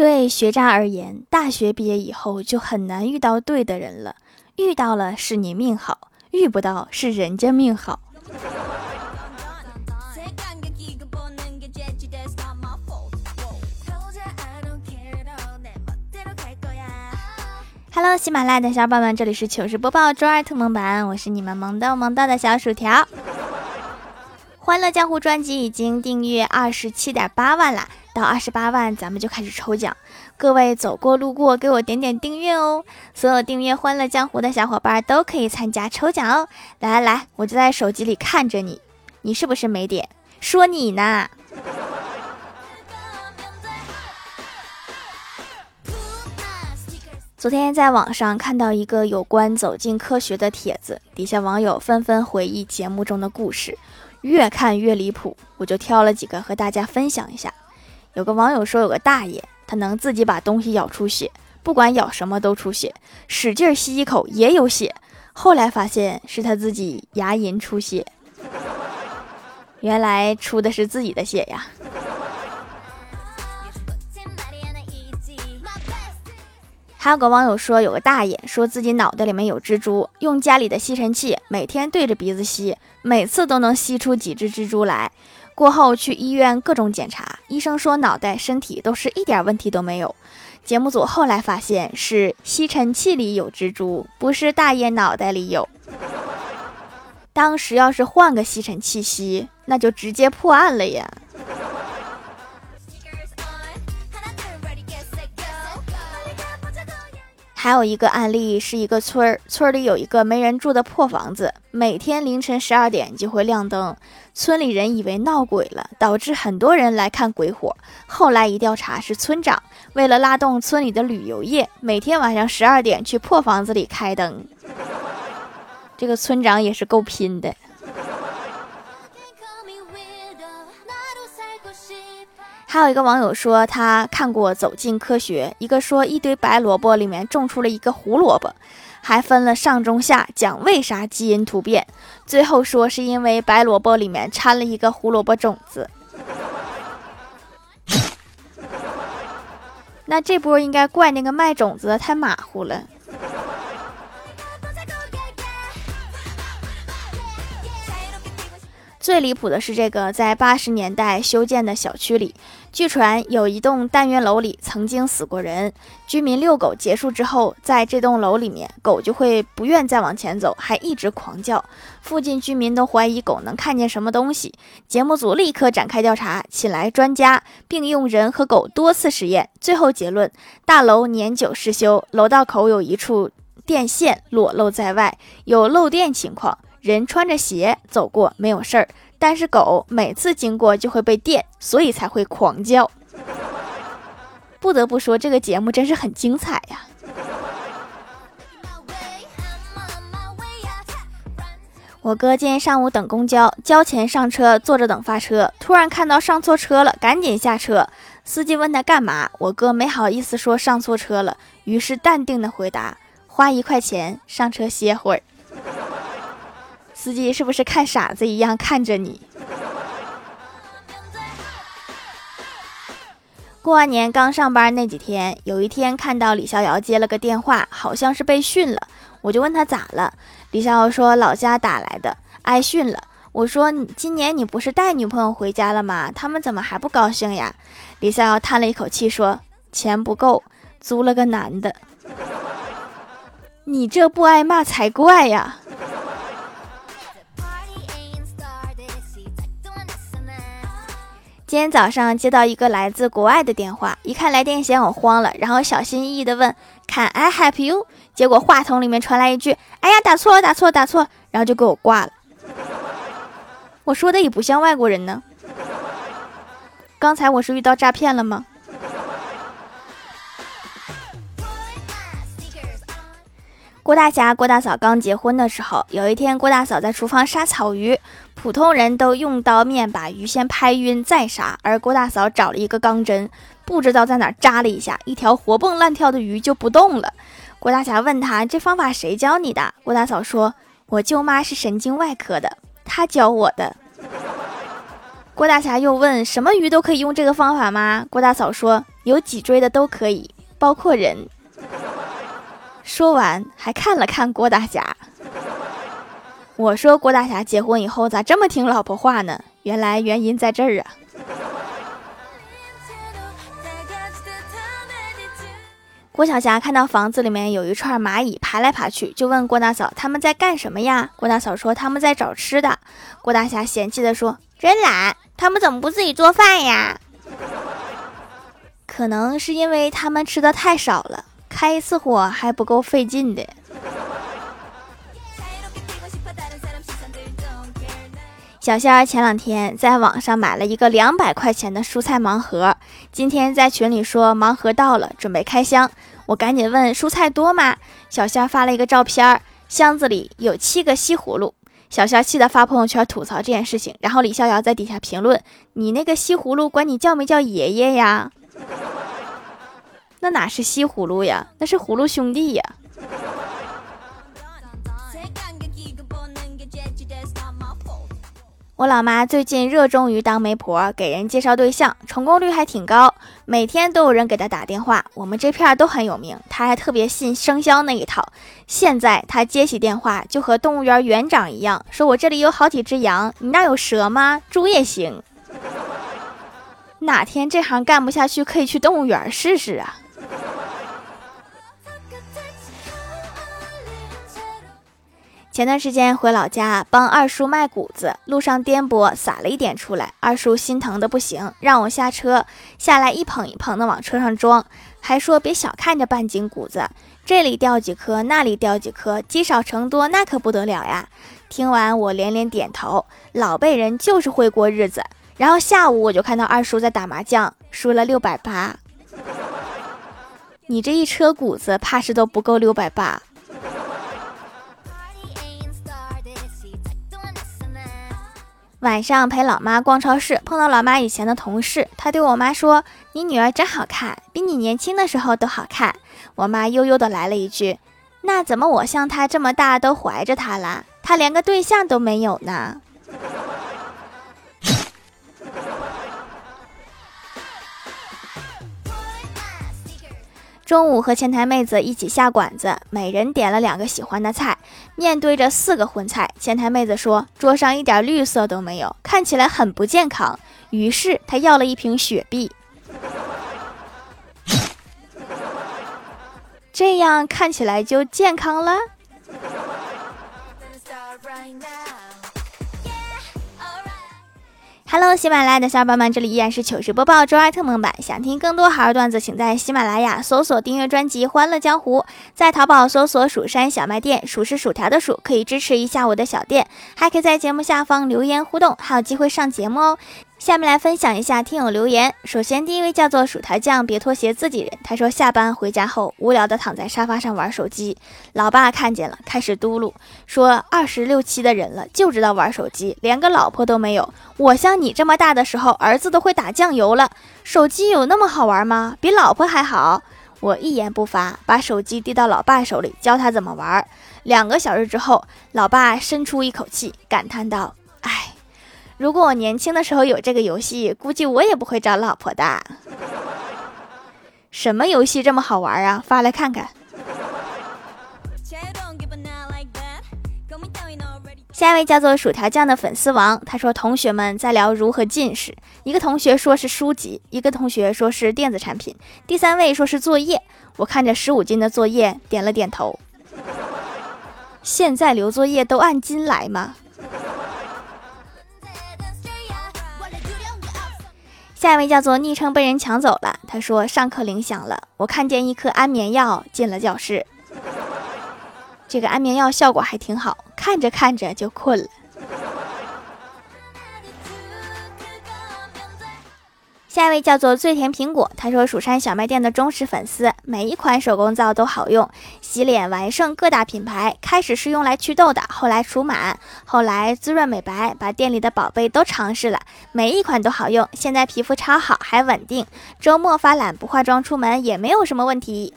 对学渣而言，大学毕业以后就很难遇到对的人了。遇到了是你命好，遇不到是人家命好。Hello，喜马拉雅的小伙伴们，这里是糗事播报周二特蒙版，我是你们萌逗萌逗的小薯条。欢乐江湖专辑已经订阅二十七点八万啦，到二十八万咱们就开始抽奖，各位走过路过给我点点订阅哦，所有订阅欢乐江湖的小伙伴都可以参加抽奖哦。来来来，我就在手机里看着你，你是不是没点？说你呢。昨天在网上看到一个有关走进科学的帖子，底下网友纷纷回忆节目中的故事，越看越离谱，我就挑了几个和大家分享一下。有个网友说，有个大爷，他能自己把东西咬出血，不管咬什么都出血，使劲吸一口也有血，后来发现是他自己牙龈出血，原来出的是自己的血呀。还有个网友说，有个大爷说自己脑袋里面有蜘蛛，用家里的吸尘器每天对着鼻子吸，每次都能吸出几只蜘蛛来。过后去医院各种检查，医生说脑袋、身体都是一点问题都没有。节目组后来发现是吸尘器里有蜘蛛，不是大爷脑袋里有。当时要是换个吸尘器吸，那就直接破案了呀。还有一个案例是一个村儿，村里有一个没人住的破房子，每天凌晨十二点就会亮灯，村里人以为闹鬼了，导致很多人来看鬼火。后来一调查，是村长为了拉动村里的旅游业，每天晚上十二点去破房子里开灯。这个村长也是够拼的。还有一个网友说，他看过《走进科学》，一个说一堆白萝卜里面种出了一个胡萝卜，还分了上中下，讲为啥基因突变，最后说是因为白萝卜里面掺了一个胡萝卜种子。那这波应该怪那个卖种子的太马虎了。最离谱的是，这个在八十年代修建的小区里，据传有一栋单元楼里曾经死过人。居民遛狗结束之后，在这栋楼里面，狗就会不愿再往前走，还一直狂叫。附近居民都怀疑狗能看见什么东西。节目组立刻展开调查，请来专家，并用人和狗多次实验，最后结论：大楼年久失修，楼道口有一处电线裸露在外，有漏电情况。人穿着鞋走过没有事儿，但是狗每次经过就会被电，所以才会狂叫。不得不说，这个节目真是很精彩呀！我哥今天上午等公交，交钱上车，坐着等发车，突然看到上错车了，赶紧下车。司机问他干嘛，我哥没好意思说上错车了，于是淡定的回答：花一块钱上车歇会儿。司机是不是看傻子一样看着你？过完年刚上班那几天，有一天看到李逍遥接了个电话，好像是被训了，我就问他咋了。李逍遥说老家打来的，挨训了。我说今年你不是带女朋友回家了吗？他们怎么还不高兴呀？李逍遥叹了一口气说钱不够，租了个男的。你这不挨骂才怪呀！今天早上接到一个来自国外的电话，一看来电显我慌了，然后小心翼翼的问：“Can I help you？” 结果话筒里面传来一句：“哎呀，打错了，打错了，打错。”然后就给我挂了。我说的也不像外国人呢。刚才我是遇到诈骗了吗？郭大侠、郭大嫂刚结婚的时候，有一天郭大嫂在厨房杀草鱼。普通人都用刀面把鱼先拍晕再杀，而郭大嫂找了一个钢针，不知道在哪扎了一下，一条活蹦乱跳的鱼就不动了。郭大侠问他这方法谁教你的？郭大嫂说：“我舅妈是神经外科的，她教我的。”郭大侠又问：“什么鱼都可以用这个方法吗？”郭大嫂说：“有脊椎的都可以，包括人。说完还看了看郭大侠。我说郭大侠结婚以后咋这么听老婆话呢？原来原因在这儿啊。郭晓霞看到房子里面有一串蚂蚁爬来爬去，就问郭大嫂他们在干什么呀？郭大嫂说他们在找吃的。郭大侠嫌弃的说真懒，他们怎么不自己做饭呀？可能是因为他们吃的太少了，开一次火还不够费劲的。小仙儿前两天在网上买了一个两百块钱的蔬菜盲盒，今天在群里说盲盒到了，准备开箱。我赶紧问蔬菜多吗？小仙儿发了一个照片，箱子里有七个西葫芦。小仙儿气得发朋友圈吐槽这件事情，然后李逍遥在底下评论：“你那个西葫芦管你叫没叫爷爷呀？那哪是西葫芦呀，那是葫芦兄弟呀。”我老妈最近热衷于当媒婆，给人介绍对象，成功率还挺高，每天都有人给她打电话。我们这片都很有名，她还特别信生肖那一套。现在她接起电话，就和动物园园长一样，说我这里有好几只羊，你那有蛇吗？猪也行。哪天这行干不下去，可以去动物园试试啊。前段时间回老家帮二叔卖谷子，路上颠簸撒了一点出来，二叔心疼的不行，让我下车下来一捧一捧的往车上装，还说别小看这半斤谷子，这里掉几颗，那里掉几颗，积少成多，那可不得了呀。听完我连连点头，老辈人就是会过日子。然后下午我就看到二叔在打麻将，输了六百八。你这一车谷子，怕是都不够六百八。晚上陪老妈逛超市，碰到老妈以前的同事，她对我妈说：“你女儿真好看，比你年轻的时候都好看。”我妈悠悠的来了一句：“那怎么我像她这么大都怀着她了？她连个对象都没有呢？”中午和前台妹子一起下馆子，每人点了两个喜欢的菜，面对着四个荤菜，前台妹子说桌上一点绿色都没有，看起来很不健康。于是她要了一瓶雪碧，这样看起来就健康了。Hello，喜马拉雅的小伙伴们，这里依然是糗事播报周二特蒙版。想听更多好玩段子，请在喜马拉雅搜索订阅专辑《欢乐江湖》，在淘宝搜索“蜀山小卖店”，薯是薯条的薯，可以支持一下我的小店，还可以在节目下方留言互动，还有机会上节目哦。下面来分享一下听友留言。首先，第一位叫做薯条酱，别拖鞋自己人。他说下班回家后无聊的躺在沙发上玩手机，老爸看见了，开始嘟噜说：“二十六七的人了，就知道玩手机，连个老婆都没有。我像你这么大的时候，儿子都会打酱油了。手机有那么好玩吗？比老婆还好？”我一言不发，把手机递到老爸手里，教他怎么玩。两个小时之后，老爸深出一口气，感叹道：“。”如果我年轻的时候有这个游戏，估计我也不会找老婆的。什么游戏这么好玩啊？发来看看。下一位叫做薯条酱的粉丝王，他说：“同学们在聊如何近视，一个同学说是书籍，一个同学说是电子产品，第三位说是作业。我看着十五斤的作业，点了点头。现在留作业都按斤来吗？”下一位叫做昵称被人抢走了。他说：“上课铃响了，我看见一颗安眠药进了教室。这个安眠药效果还挺好，看着看着就困了。”下一位叫做最甜苹果，他说蜀山小卖店的忠实粉丝，每一款手工皂都好用，洗脸完胜各大品牌。开始是用来祛痘的，后来除螨，后来滋润美白，把店里的宝贝都尝试了，每一款都好用。现在皮肤超好，还稳定，周末发懒不化妆出门也没有什么问题。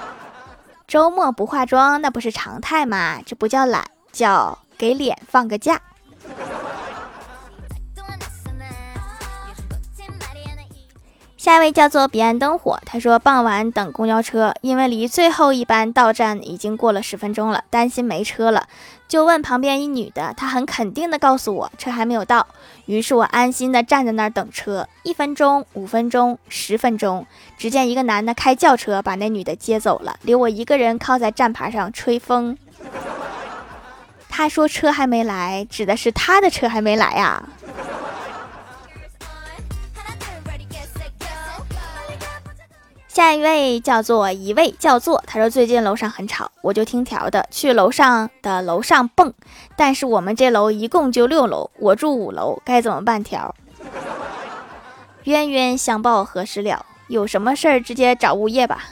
周末不化妆那不是常态吗？这不叫懒，叫给脸放个假。下一位叫做彼岸灯火，他说傍晚等公交车，因为离最后一班到站已经过了十分钟了，担心没车了，就问旁边一女的，她很肯定的告诉我车还没有到，于是我安心的站在那儿等车，一分钟、五分钟、十分钟，只见一个男的开轿车把那女的接走了，留我一个人靠在站牌上吹风。他说车还没来，指的是他的车还没来呀。下一位叫做一位叫做，他说最近楼上很吵，我就听条的去楼上的楼上蹦，但是我们这楼一共就六楼，我住五楼，该怎么办？条冤冤相报何时了？有什么事儿直接找物业吧。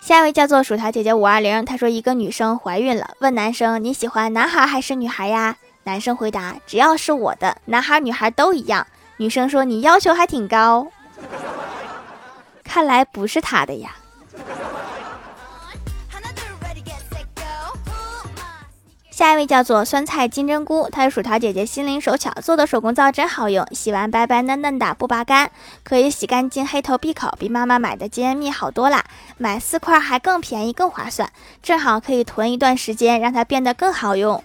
下一位叫做薯条姐姐五二零，她说一个女生怀孕了，问男生你喜欢男孩还是女孩呀？男生回答只要是我的，男孩女孩都一样。女生说：“你要求还挺高，看来不是他的呀。”下一位叫做酸菜金针菇，她是薯条姐姐心灵手巧做的手工皂真好用，洗完白白嫩嫩的不拔干，可以洗干净黑头闭口，比妈妈买的洁颜蜜好多啦，买四块还更便宜更划算，正好可以囤一段时间，让它变得更好用。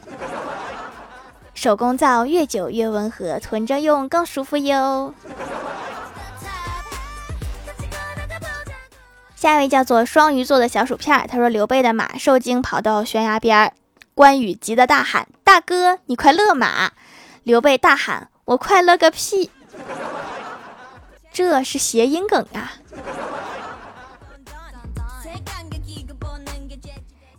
手工皂越久越温和，囤着用更舒服哟。下一位叫做双鱼座的小薯片，他说刘备的马受惊跑到悬崖边儿，关羽急得大喊：“大哥，你快勒马！”刘备大喊：“我快乐个屁！”这是谐音梗啊。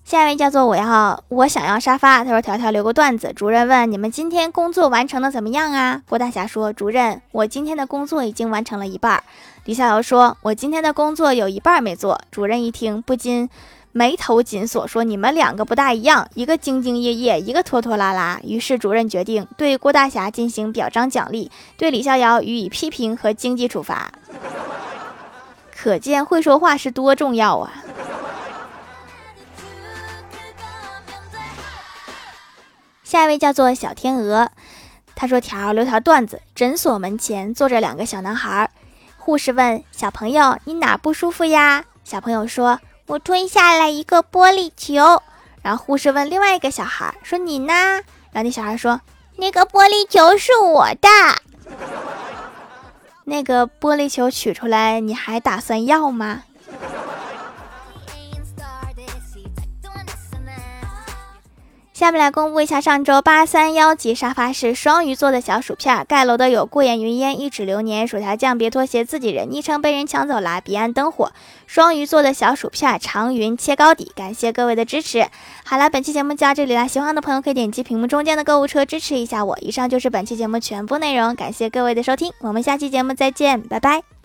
下一位叫做我要我想要沙发。他说：“条条留个段子。”主任问：“你们今天工作完成的怎么样啊？”郭大侠说：“主任，我今天的工作已经完成了一半。”李逍遥说：“我今天的工作有一半没做。”主任一听不禁眉头紧锁，说：“你们两个不大一样，一个兢兢业业，一个拖拖拉拉。”于是主任决定对郭大侠进行表彰奖励，对李逍遥予以批评和经济处罚。可见会说话是多重要啊！下一位叫做小天鹅，他说：“条留条段子，诊所门前坐着两个小男孩，护士问小朋友：你哪不舒服呀？小朋友说：我吞下来一个玻璃球。然后护士问另外一个小孩说：你呢？然后那小孩说：那个玻璃球是我的。那个玻璃球取出来，你还打算要吗？”下面来公布一下上周八三幺级沙发是双鱼座的小薯片，盖楼的有过眼云烟、一指流年、薯条酱、别拖鞋、自己人昵称被人抢走了、彼岸灯火。双鱼座的小薯片长云切糕底，感谢各位的支持。好了，本期节目就到这里了，喜欢的朋友可以点击屏幕中间的购物车支持一下我。以上就是本期节目全部内容，感谢各位的收听，我们下期节目再见，拜拜。